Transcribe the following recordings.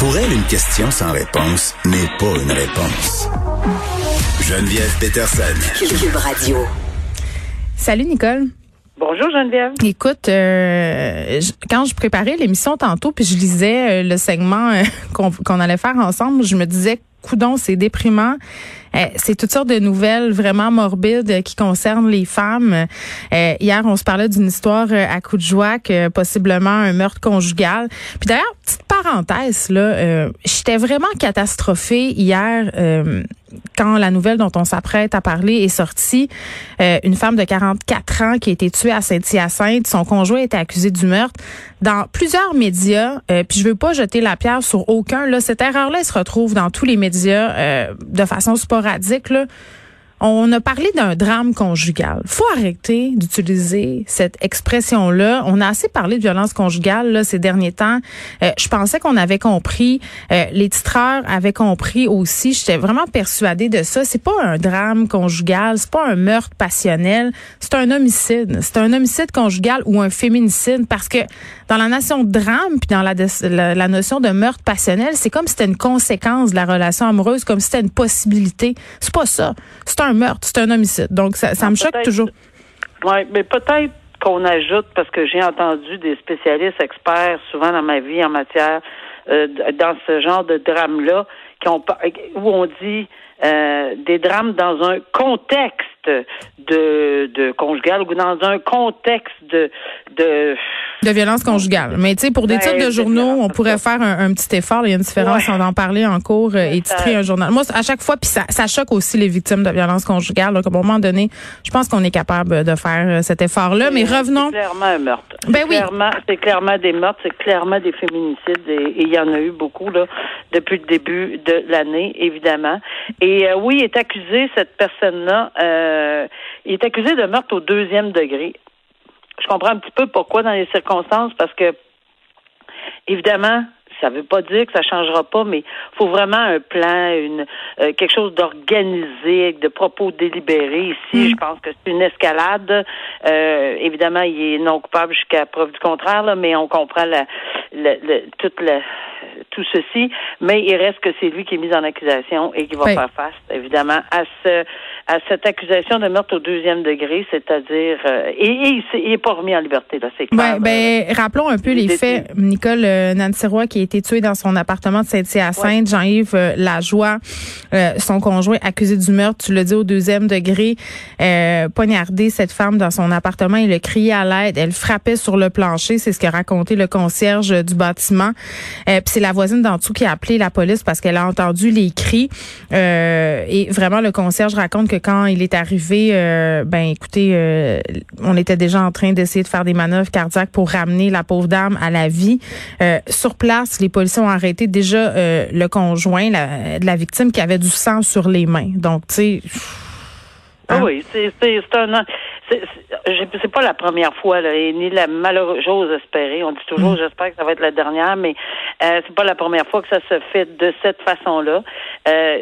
Pour elle, une question sans réponse n'est pas une réponse. Geneviève Peterson. Cube Radio. Salut Nicole. Bonjour Geneviève. Écoute, euh, je- quand je préparais l'émission tantôt, puis je lisais euh, le segment euh, qu'on qu'on allait faire ensemble, je me disais, coudon, c'est déprimant. Euh, c'est toutes sortes de nouvelles vraiment morbides qui concernent les femmes. Euh, hier, on se parlait d'une histoire euh, à coup de joie, que possiblement un meurtre conjugal. Puis d'ailleurs, petite parenthèse là, j'étais vraiment catastrophée hier quand la nouvelle dont on s'apprête à parler est sortie. Euh, une femme de 44 ans qui a été tuée à Saint-Hyacinthe, son conjoint était accusé du meurtre. Dans plusieurs médias, euh, puis je veux pas jeter la pierre sur aucun. Là, cette erreur-là, se retrouve dans tous les médias euh, de façon sporadique. Là. On a parlé d'un drame conjugal. Faut arrêter d'utiliser cette expression-là. On a assez parlé de violence conjugale là, ces derniers temps. Euh, je pensais qu'on avait compris. Euh, les titreurs avaient compris aussi. J'étais vraiment persuadée de ça. C'est pas un drame conjugal. C'est pas un meurtre passionnel. C'est un homicide. C'est un homicide conjugal ou un féminicide parce que dans la notion de drame puis dans la, la, la notion de meurtre passionnel, c'est comme si c'était une conséquence de la relation amoureuse, comme si c'était une possibilité. C'est pas ça. C'est un meurtre, c'est un homicide. Donc ça, ça me choque toujours. Oui, mais peut-être qu'on ajoute, parce que j'ai entendu des spécialistes experts souvent dans ma vie en matière, euh, dans ce genre de drame-là, qui ont, par- où on dit euh, des drames dans un contexte de, de conjugal ou dans un contexte de, de De violence conjugale. Mais tu sais, pour des Ben, titres de journaux, on pourrait faire un, un petit effort. Il y a une différence, Ouais. on va en parler en cours euh, et titrer un journal. Moi, à chaque fois, puis ça, ça choque aussi les victimes de violence conjugale. Donc, à un moment donné, je pense qu'on est capable de faire euh, cet effort-là. Mais revenons. C'est clairement un meurtre. Ben oui. C'est clairement des meurtres, c'est clairement des féminicides et et il y en a eu beaucoup là depuis le début de l'année, évidemment. Et euh, oui, est accusé cette personne-là. euh, il est accusé de meurtre au deuxième degré. Je comprends un petit peu pourquoi dans les circonstances, parce que évidemment, ça veut pas dire que ça changera pas, mais il faut vraiment un plan, une euh, quelque chose d'organisé, de propos délibérés. Ici, je pense que c'est une escalade. Euh, évidemment, il est non coupable jusqu'à preuve du contraire, là, mais on comprend la, la- la- toute la, tout ceci. Mais il reste que c'est lui qui est mis en accusation et qui va Oui. faire face, évidemment, à ce à cette accusation de meurtre au deuxième degré, c'est-à-dire euh, et, et il s'est- il est pas remis en liberté, là, c'est clair. Ouais, ben, rappelons un peu est les faits. Nicole euh, Nancy Roy qui a été tuée dans son appartement de Saint-Hyacinthe. Jean-Yves euh, Lajoie, euh, son conjoint accusé du meurtre, tu l'as dit au deuxième degré, euh, poignardé cette femme dans son appartement. Il a crié à l'aide. Elle frappait sur le plancher. C'est ce qu'a raconté le concierge euh, du bâtiment. Euh, Puis c'est la voisine d'en dessous qui a appelé la police parce qu'elle a entendu les cris. Euh, et vraiment, le concierge raconte que quand il est arrivé, euh, ben écoutez, euh, on était déjà en train d'essayer de faire des manœuvres cardiaques pour ramener la pauvre dame à la vie. Euh, sur place, les policiers ont arrêté déjà euh, le conjoint la- de la victime qui avait du sang sur les mains. Donc, tu sais. Ah hein? oui, c'est un c'est pas la première fois là, et ni la malheureuse j'ose espérer. On dit toujours j'espère que ça va être la dernière, mais euh, c'est pas la première fois que ça se fait de cette façon-là. Euh,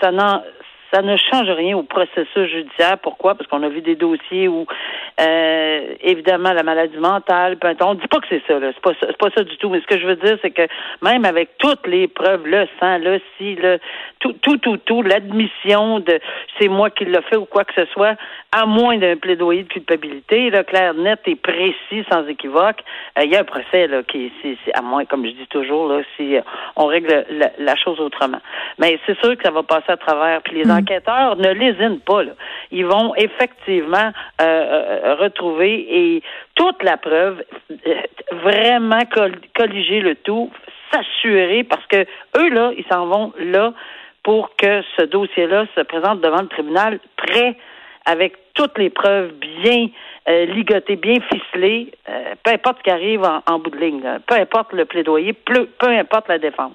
ça n'en ça ne change rien au processus judiciaire. Pourquoi? Parce qu'on a vu des dossiers où, euh, évidemment, la maladie mentale, on dit pas que c'est ça, là. C'est pas ça, pas ça du tout. Mais ce que je veux dire, c'est que même avec toutes les preuves, le sang, le si, le tout, tout, tout, tout, l'admission de c'est moi qui l'ai fait ou quoi que ce soit, à moins d'un plaidoyer de culpabilité, là, clair, net et précis, sans équivoque, euh, il y a un procès, là, qui, c'est, à moins, comme je dis toujours, là, si on règle la, chose autrement. Mais c'est sûr que ça va passer à travers. Puis les enquêteurs ne lésinent pas. Ils vont effectivement euh, euh, retrouver et toute la preuve, euh, vraiment col- colliger le tout, s'assurer, parce que eux, là, ils s'en vont là pour que ce dossier-là se présente devant le tribunal prêt avec toutes les preuves bien ligotées, bien ficelées, peu importe ce qui arrive en, bout de ligne, peu importe le plaidoyer, peu importe la défense.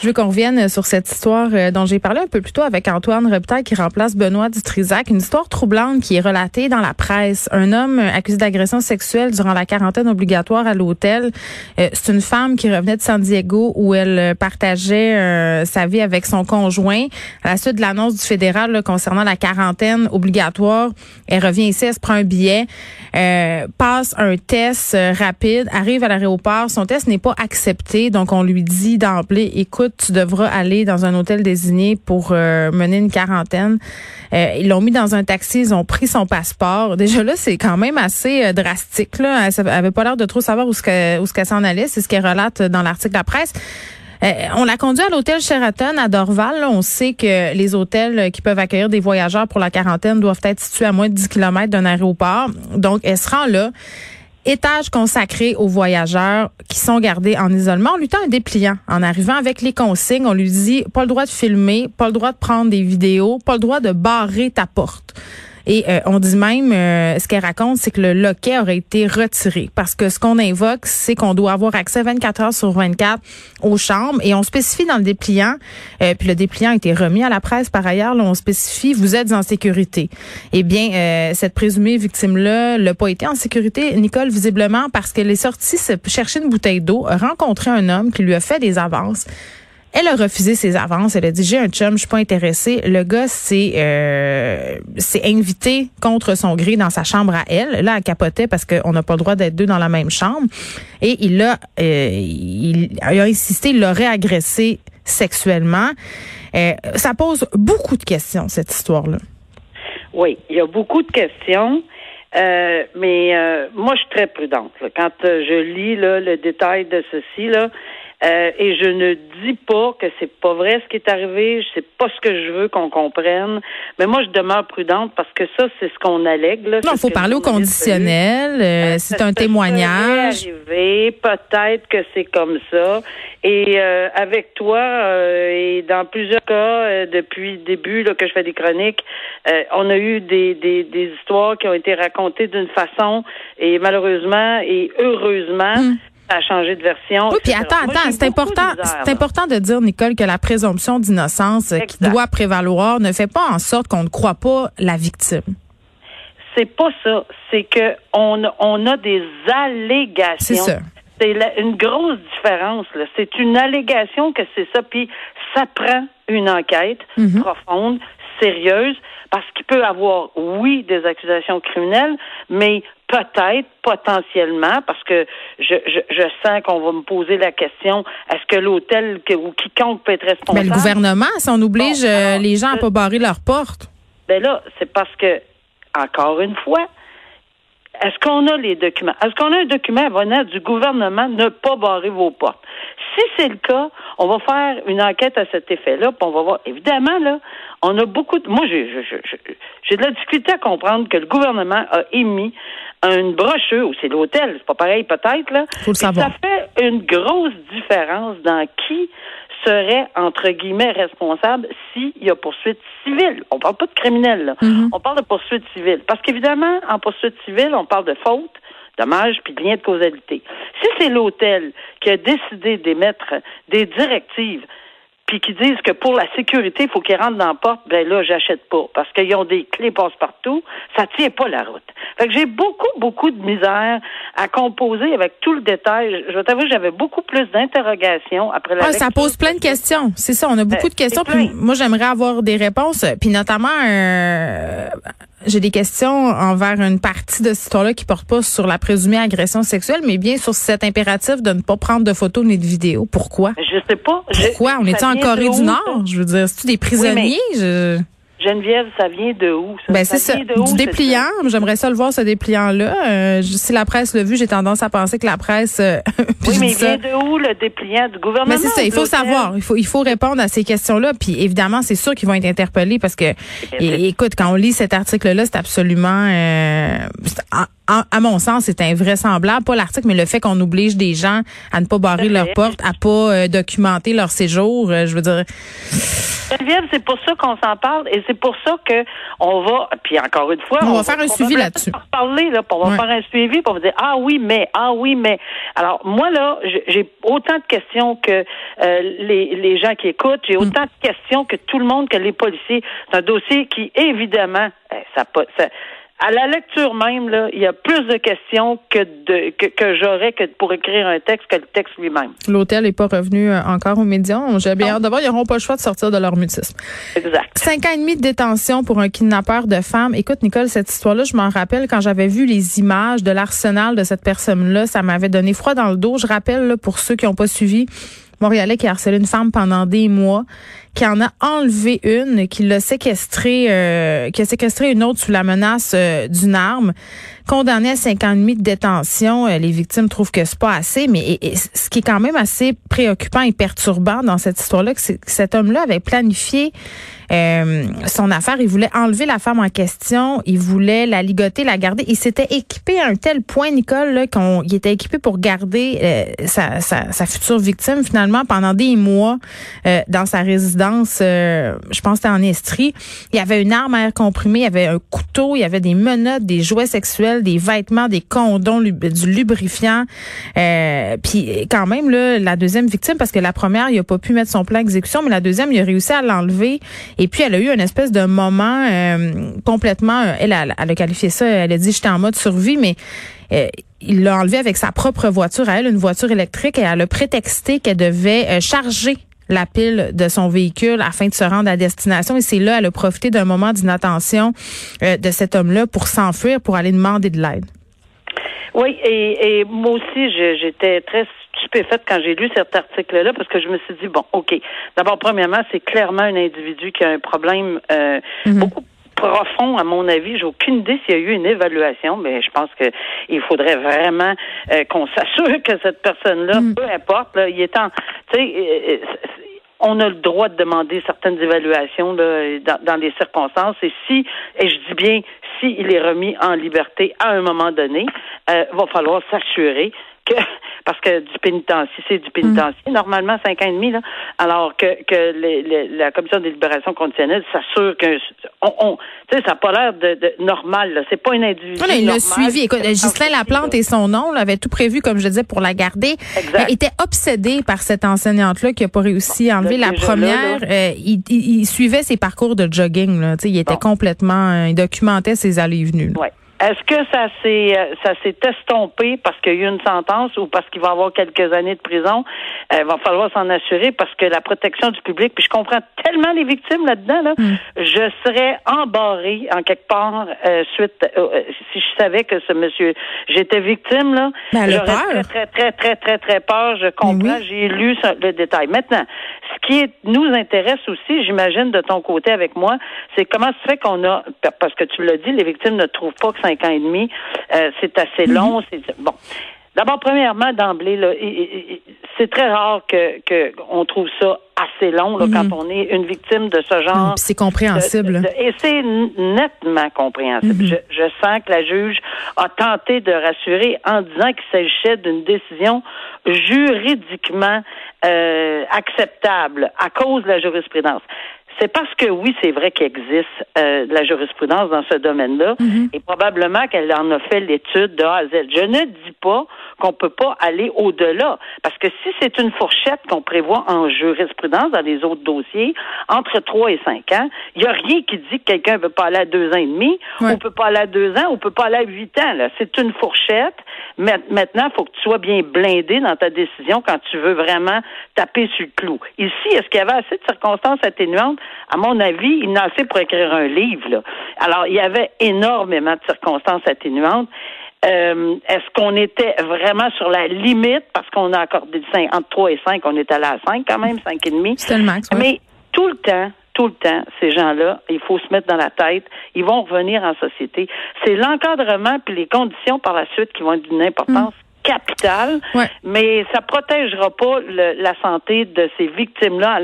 Je veux qu'on revienne sur cette histoire euh, dont j'ai parlé un peu plus tôt avec Antoine Reptail qui remplace Benoît Dutrisac. Une histoire troublante qui est relatée dans la presse. Un homme accusé d'agression sexuelle durant la quarantaine obligatoire à l'hôtel. Euh, c'est une femme qui revenait de San Diego où elle partageait euh, sa vie avec son conjoint. À la suite de l'annonce du fédéral concernant la quarantaine obligatoire, elle revient ici, elle se prend un billet, passe un test rapide, arrive à l'aéroport. Son test n'est pas accepté, donc on lui dit d'emblée, écoute, tu devras aller dans un hôtel désigné pour euh, mener une quarantaine. Euh, ils l'ont mis dans un taxi, ils ont pris son passeport. Déjà là, c'est quand même assez euh, drastique. Là. Elle avait pas l'air de trop savoir où ce qu'elle s'en allait. C'est ce qu'elle relate dans l'article de la presse. on l'a conduit à l'hôtel Sheraton à Dorval. On sait que les hôtels qui peuvent accueillir des voyageurs pour la quarantaine doivent être situés à moins de 10 km d'un aéroport. Donc, elle se rend là étage consacré aux voyageurs qui sont gardés en isolement. On lui tend un dépliant en arrivant avec les consignes. On lui dit pas le droit de filmer, pas le droit de prendre des vidéos, pas le droit de barrer ta porte. Et euh, on dit même, euh, ce qu'elle raconte, c'est que le loquet aurait été retiré parce que ce qu'on invoque, c'est qu'on doit avoir accès 24 heures sur 24 aux chambres et on spécifie dans le dépliant, euh, puis le dépliant a été remis à la presse par ailleurs, là, on spécifie, vous êtes en sécurité. Eh bien, cette présumée victime-là n'a pas été en sécurité, Nicole, visiblement, parce qu'elle est sortie chercher une bouteille d'eau, a rencontré un homme qui lui a fait des avances. Elle a refusé ses avances. Elle a dit j'ai un chum, je suis pas intéressée. Le gars s'est euh, invité contre son gré dans sa chambre à elle. Là, elle capotait parce qu'on n'a pas le droit d'être deux dans la même chambre. Et il a euh, il, a insisté, il l'aurait agressé sexuellement. Euh, ça pose beaucoup de questions cette histoire-là. Oui, il y a beaucoup de questions. Euh, mais moi, je suis très prudente. Quand je lis là, le détail de ceci, là, euh, et je ne dis pas que c'est pas vrai ce qui est arrivé, c'est pas ce que je veux qu'on comprenne, mais moi je demeure prudente parce que ça c'est ce qu'on allègue là. Non, il faut parler au conditionnel, euh, euh, c'est un témoignage. peut-être que c'est comme ça. Et avec toi et dans plusieurs cas depuis le début là, que je fais des chroniques, on a eu des, des, des histoires qui ont été racontées d'une façon et malheureusement et heureusement. Hum a changé de version. Oui, puis attends, attends, c'est important, c'est important de dire, Nicole, que la présomption d'innocence qui doit prévaloir ne fait pas en sorte qu'on ne croit pas la victime. C'est pas ça. C'est que on, on a des allégations. C'est ça. C'est une grosse différence. C'est une allégation que c'est ça. Puis ça prend une enquête mhm. profonde, sérieuse, parce qu'il peut avoir, oui, des accusations criminelles, mais peut-être, potentiellement, parce que je, je, sens qu'on va me poser la question, est-ce que l'hôtel ou quiconque peut être responsable? Mais le gouvernement, si on oblige euh, les gens à pas barrer leurs portes. Ben là, c'est parce que, encore une fois, est-ce qu'on a les documents? Est-ce qu'on a un document venant du gouvernement ne pas barrer vos portes? Si c'est le cas, on va faire une enquête à cet effet-là, puis on va voir. Évidemment, là, on a beaucoup de. Moi, j'ai, j'ai de la difficulté à comprendre que le gouvernement a émis une brochure, ou c'est l'hôtel, c'est pas pareil peut-être, là. Ça fait une grosse différence dans qui serait, entre guillemets, responsable s'il y a poursuite civile. On parle pas de criminel, là. Mm-hmm. On parle de poursuite civile. Parce qu'évidemment, en poursuite civile, on parle de faute, dommage, puis de lien de causalité. Si c'est l'hôtel qui a décidé d'émettre des directives puis qui disent que pour la sécurité, il faut qu'ils rentrent dans la porte, ben là, j'achète pas. Parce qu'ils ont des clés passe-partout, ça tient pas la route. Fait que j'ai beaucoup, beaucoup de misère à composer avec tout le détail. Je vais t'avouer, j'avais beaucoup plus d'interrogations après la ah, Ça pose plein de questions. C'est ça, on a beaucoup de questions. Puis moi, j'aimerais avoir des réponses. Puis notamment, euh, j'ai des questions envers une partie de cette histoire-là qui porte pas sur la présumée agression sexuelle, mais bien sur cet impératif de ne pas prendre de photos ni de vidéos. Pourquoi? Je sais pas. Pourquoi? on est en Corée du Nord? Je veux dire, c'est-tu des prisonniers? Geneviève, ça vient de où? Ça, ben, c'est ça. du dépliant. J'aimerais ça le voir, ce dépliant-là. Euh, si la presse l'a vu, j'ai tendance à penser que la presse. Euh, oui, mais il vient de où le dépliant du gouvernement? Mais c'est ça. Il faut savoir. Il faut, il faut répondre à ces questions-là. Puis évidemment, c'est sûr qu'ils vont être interpellés parce que, écoute, quand on lit cet article-là, c'est absolument, euh, à mon sens, c'est invraisemblable. Pas l'article, mais le fait qu'on oblige des gens à ne pas barrer leur porte, à pas documenter leur séjour. je veux dire. Geneviève, c'est pour ça qu'on s'en parle et c'est pour ça que on va, puis encore une fois, on, va faire un suivi là-dessus. Parler là, on va faire un suivi pour vous dire ah oui mais ah oui mais. Alors moi là, j'ai autant de questions que euh, les, les gens qui écoutent, j'ai autant de questions que tout le monde, que les policiers. C'est un dossier qui évidemment, eh, ça, ça à la lecture même, là, il y a plus de questions que de que, que j'aurais que pour écrire un texte que le texte lui-même. L'hôtel n'est pas revenu euh, encore aux médias. J'ai bien d'abord, ils n'auront pas le choix de sortir de leur mutisme. Exact. Cinq ans et demi de détention pour un kidnappeur de femmes. Écoute, Nicole, cette histoire-là, je m'en rappelle quand j'avais vu les images de l'arsenal de cette personne-là, ça m'avait donné froid dans le dos. Je rappelle, là, pour ceux qui n'ont pas suivi, Montréalais qui a harcelé une femme pendant des mois, qui en a enlevé une, qui l'a séquestré, euh, qui a séquestré une autre sous la menace euh, d'une arme, condamné à cinq ans et demi de détention. Euh, les victimes trouvent que c'est pas assez, mais ce qui est quand même assez préoccupant et perturbant dans cette histoire-là, c'est que cet homme-là avait planifié son affaire. Il voulait enlever la femme en question. Il voulait la ligoter, la garder. Il s'était équipé à un tel point, Nicole, qu'on il était équipé pour garder sa, sa, sa, future victime finalement pendant des mois dans sa résidence euh, je pense que c'était en Estrie. Il y avait une arme à air comprimé, il y avait un couteau, il y avait des menottes, des jouets sexuels, des vêtements, des condoms, du lubrifiant. Euh, puis quand même, là, la deuxième victime, parce que la première, il a pas pu mettre son plan d'exécution, mais la deuxième, il a réussi à l'enlever. Et puis, elle a eu une espèce de moment euh, complètement... Elle, elle, a qualifié ça, elle a dit, j'étais en mode survie, mais il l'a enlevé avec sa propre voiture à elle, une voiture électrique, et elle a prétexté qu'elle devait charger la pile de son véhicule afin de se rendre à destination. Et c'est là, elle a profité d'un moment d'inattention euh, de cet homme-là pour s'enfuir, pour aller demander de l'aide. Oui, et, et moi aussi, j'étais très stupéfaite quand j'ai lu cet article-là parce que je me suis dit, bon, OK. D'abord, premièrement, c'est clairement un individu qui a un problème euh, mhm. beaucoup profond, à mon avis. J'ai aucune idée s'il y a eu une évaluation, mais je pense que il faudrait vraiment euh, qu'on s'assure que cette personne-là, mm. peu importe, là, il est en, tu sais, euh, euh, on a le droit de demander certaines évaluations là, dans, dans les circonstances. Et si, et je dis bien, s'il est remis en liberté à un moment donné, euh, va falloir s'assurer que parce que du pénitencier, c'est du pénitencier, mm. normalement cinq ans et demi, là, alors que, que la commission des libérations conditionnelles s'assure que on, on tu sais, ça n'a pas l'air de, de, normal, là. C'est pas une individu. il l'a suivi. Écoute, Ghislain Laplante et son nom, l'avait tout prévu, comme je disais, pour la garder. Exact. Il était obsédé par cette enseignante-là qui n'a pas réussi à enlever la première. Euh, il, il, suivait ses parcours de jogging, là. Tu sais, il était complètement, euh, il documentait ses allées et venues. Ouais. Est-ce que ça s'est euh, ça s'est estompé parce qu'il y a eu une sentence ou parce qu'il va avoir quelques années de prison? Il euh, va falloir s'en assurer parce que la protection du public, puis je comprends tellement les victimes là-dedans, là, mm. je serais embarré en quelque part euh, suite si je savais que ce monsieur j'étais victime là. Ben, J'aurais très, très, très, très, très, peur. Je comprends, j'ai lu le détail. Maintenant, ce qui nous intéresse aussi, j'imagine, de ton côté avec moi, c'est comment se fait qu'on a parce que tu l'as dit, les victimes ne trouvent pas que cinq ans et demi, euh, c'est assez mhm. long. C'est bon. D'abord, premièrement, d'emblée, c'est très rare que qu'on trouve ça assez long là, quand mhm. on est une victime de ce genre. C'est compréhensible. et c'est nettement compréhensible. Mhm. je, je, sens que la juge a tenté de rassurer en disant qu'il s'agissait d'une décision juridiquement euh, acceptable à cause de la jurisprudence. C'est parce que oui, c'est vrai qu'il existe euh, de la jurisprudence dans ce domaine-là, mhm. et probablement qu'elle en a fait l'étude de A à Z. Je ne dis pas qu'on peut pas aller au-delà, parce que si c'est une fourchette qu'on prévoit en jurisprudence dans les autres dossiers, entre 3 et 5 ans, il n'y a rien qui dit que quelqu'un ne peut pas aller à deux ans et demi, ou peut pas aller à deux ans, ou peut pas aller à huit ans. Là, c'est une fourchette. Maintenant, il faut que tu sois bien blindé dans ta décision quand tu veux vraiment taper sur le clou. Ici, est-ce qu'il y avait assez de circonstances atténuantes? À mon avis, il n'a assez pour écrire un livre. Là. Alors, il y avait énormément de circonstances atténuantes. Euh, est-ce qu'on était vraiment sur la limite parce qu'on a accordé 5, entre 3 et 5, on est allé à 5 quand même, 5 et demi? Le max. Mais tout le temps, tout le temps, ces gens-là, il faut se mettre dans la tête, ils vont revenir en société. C'est l'encadrement puis les conditions par la suite qui vont être d'une importance capital, mais ça protégera pas la santé de ces victimes-là,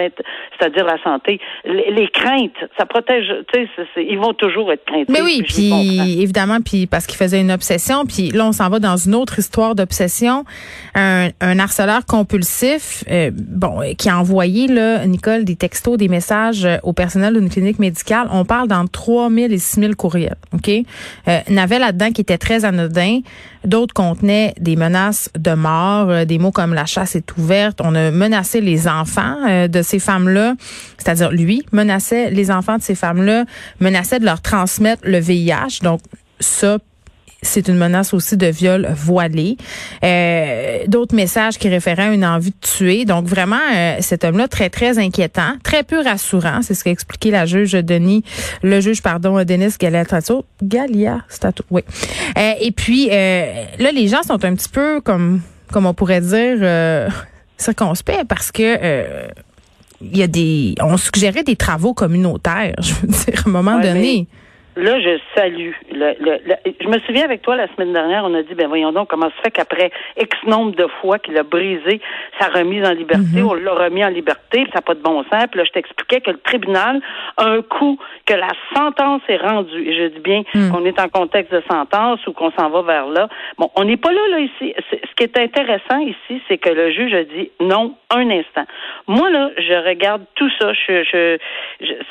c'est-à-dire la santé, les, craintes. Ça protège, tu sais, ils vont toujours être craintés. Mais oui, puis évidemment, puis parce qu'il faisait une obsession, puis là on s'en va dans une autre histoire d'obsession. Un, un, harceleur compulsif, euh, bon, qui a envoyé là, Nicole, des textos, des messages euh, au personnel d'une clinique médicale. On parle dans 3000 et 6000 courriels, ok? Euh, avait là-dedans qui était très anodin. D'autres contenaient des menaces de mort, euh, des mots comme la chasse est ouverte. On a menacé les enfants euh, de ces femmes-là, c'est-à-dire lui menaçait les enfants de ces femmes-là, menaçait de leur transmettre le VIH. Donc ça, c'est une menace aussi de viol voilé. Euh, D'autres messages qui référaient à une envie de tuer. Donc vraiment, euh, cet homme-là très très inquiétant, très peu rassurant. C'est ce qu'a expliqué la juge Denis, le juge pardon Denis Galiastato, Galia Stato. Oui. Euh, et puis euh, là, les gens sont un petit peu comme comme on pourrait dire circonspects parce que il y a des on suggérait des travaux communautaires. Je veux dire, à un moment donné. Là, je salue. Le, je me souviens avec toi la semaine dernière, on a dit, ben voyons donc comment se fait qu'après X nombre de fois qu'il a brisé sa remise en liberté, mhm. on l'a remis en liberté, ça n'a pas de bon sens. Puis là, je t'expliquais que le tribunal, un coup que la sentence est rendue, et je dis bien mhm. qu'on est en contexte de sentence ou qu'on s'en va vers là. Bon, on n'est pas là, là, ici. Ce qui est intéressant ici, c'est que le juge a dit non un instant. Moi, là, je regarde tout ça. Je, je,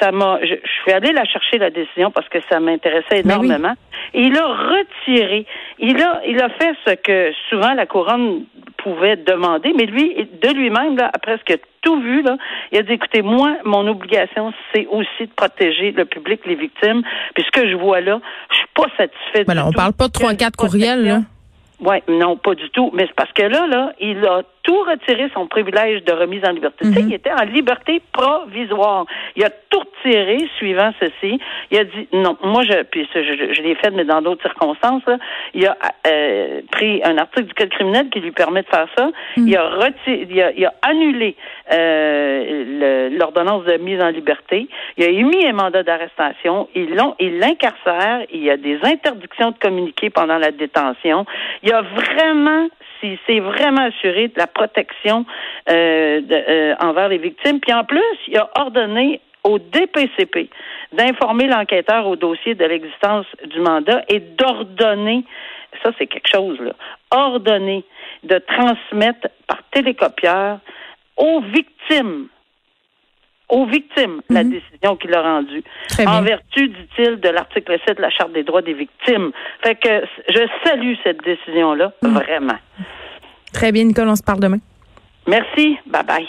ça m'a, je, je suis allée la chercher, la décision, parce que ça m'intéressait ben énormément. Et il a retiré. Il a, il a fait ce que souvent la couronne pouvait demander, mais lui, de lui-même, là, a presque tout vu, là, il a dit, écoutez, moi, mon obligation, c'est aussi de protéger le public, les victimes. Puis ce que je vois là, je suis pas satisfait ben on parle pas de trois, quatre courriels, là. Oui, non, pas du tout. Mais c'est parce que là, là, il a tout retiré son privilège de remise en liberté. Tu sais, mhm. il était en liberté provisoire. Il a tout retiré suivant ceci. Il a dit non. Moi, je, puis je, je, l'ai fait, mais dans d'autres circonstances. Là, il a euh, pris un article du code criminel qui lui permet de faire ça. Mhm. Il a retiré, il a, il a annulé euh, l'ordonnance de mise en liberté. Il a émis un mandat d'arrestation. Il l'incarcère. Il y a des interdictions de communiquer pendant la détention. Il a vraiment s'est vraiment assuré de la protection euh, euh, envers les victimes. Puis en plus, il a ordonné au DPCP d'informer l'enquêteur au dossier de l'existence du mandat et d'ordonner, ça c'est quelque chose, là, ordonner de transmettre par télécopieur aux victimes aux victimes la mhm. décision qu'il a rendue. En vertu, dit-il, de l'article 7 de la Charte des droits des victimes. Fait que je salue cette décision-là, mhm. vraiment. Très bien, Nicole, on se parle demain. Merci. Bye bye.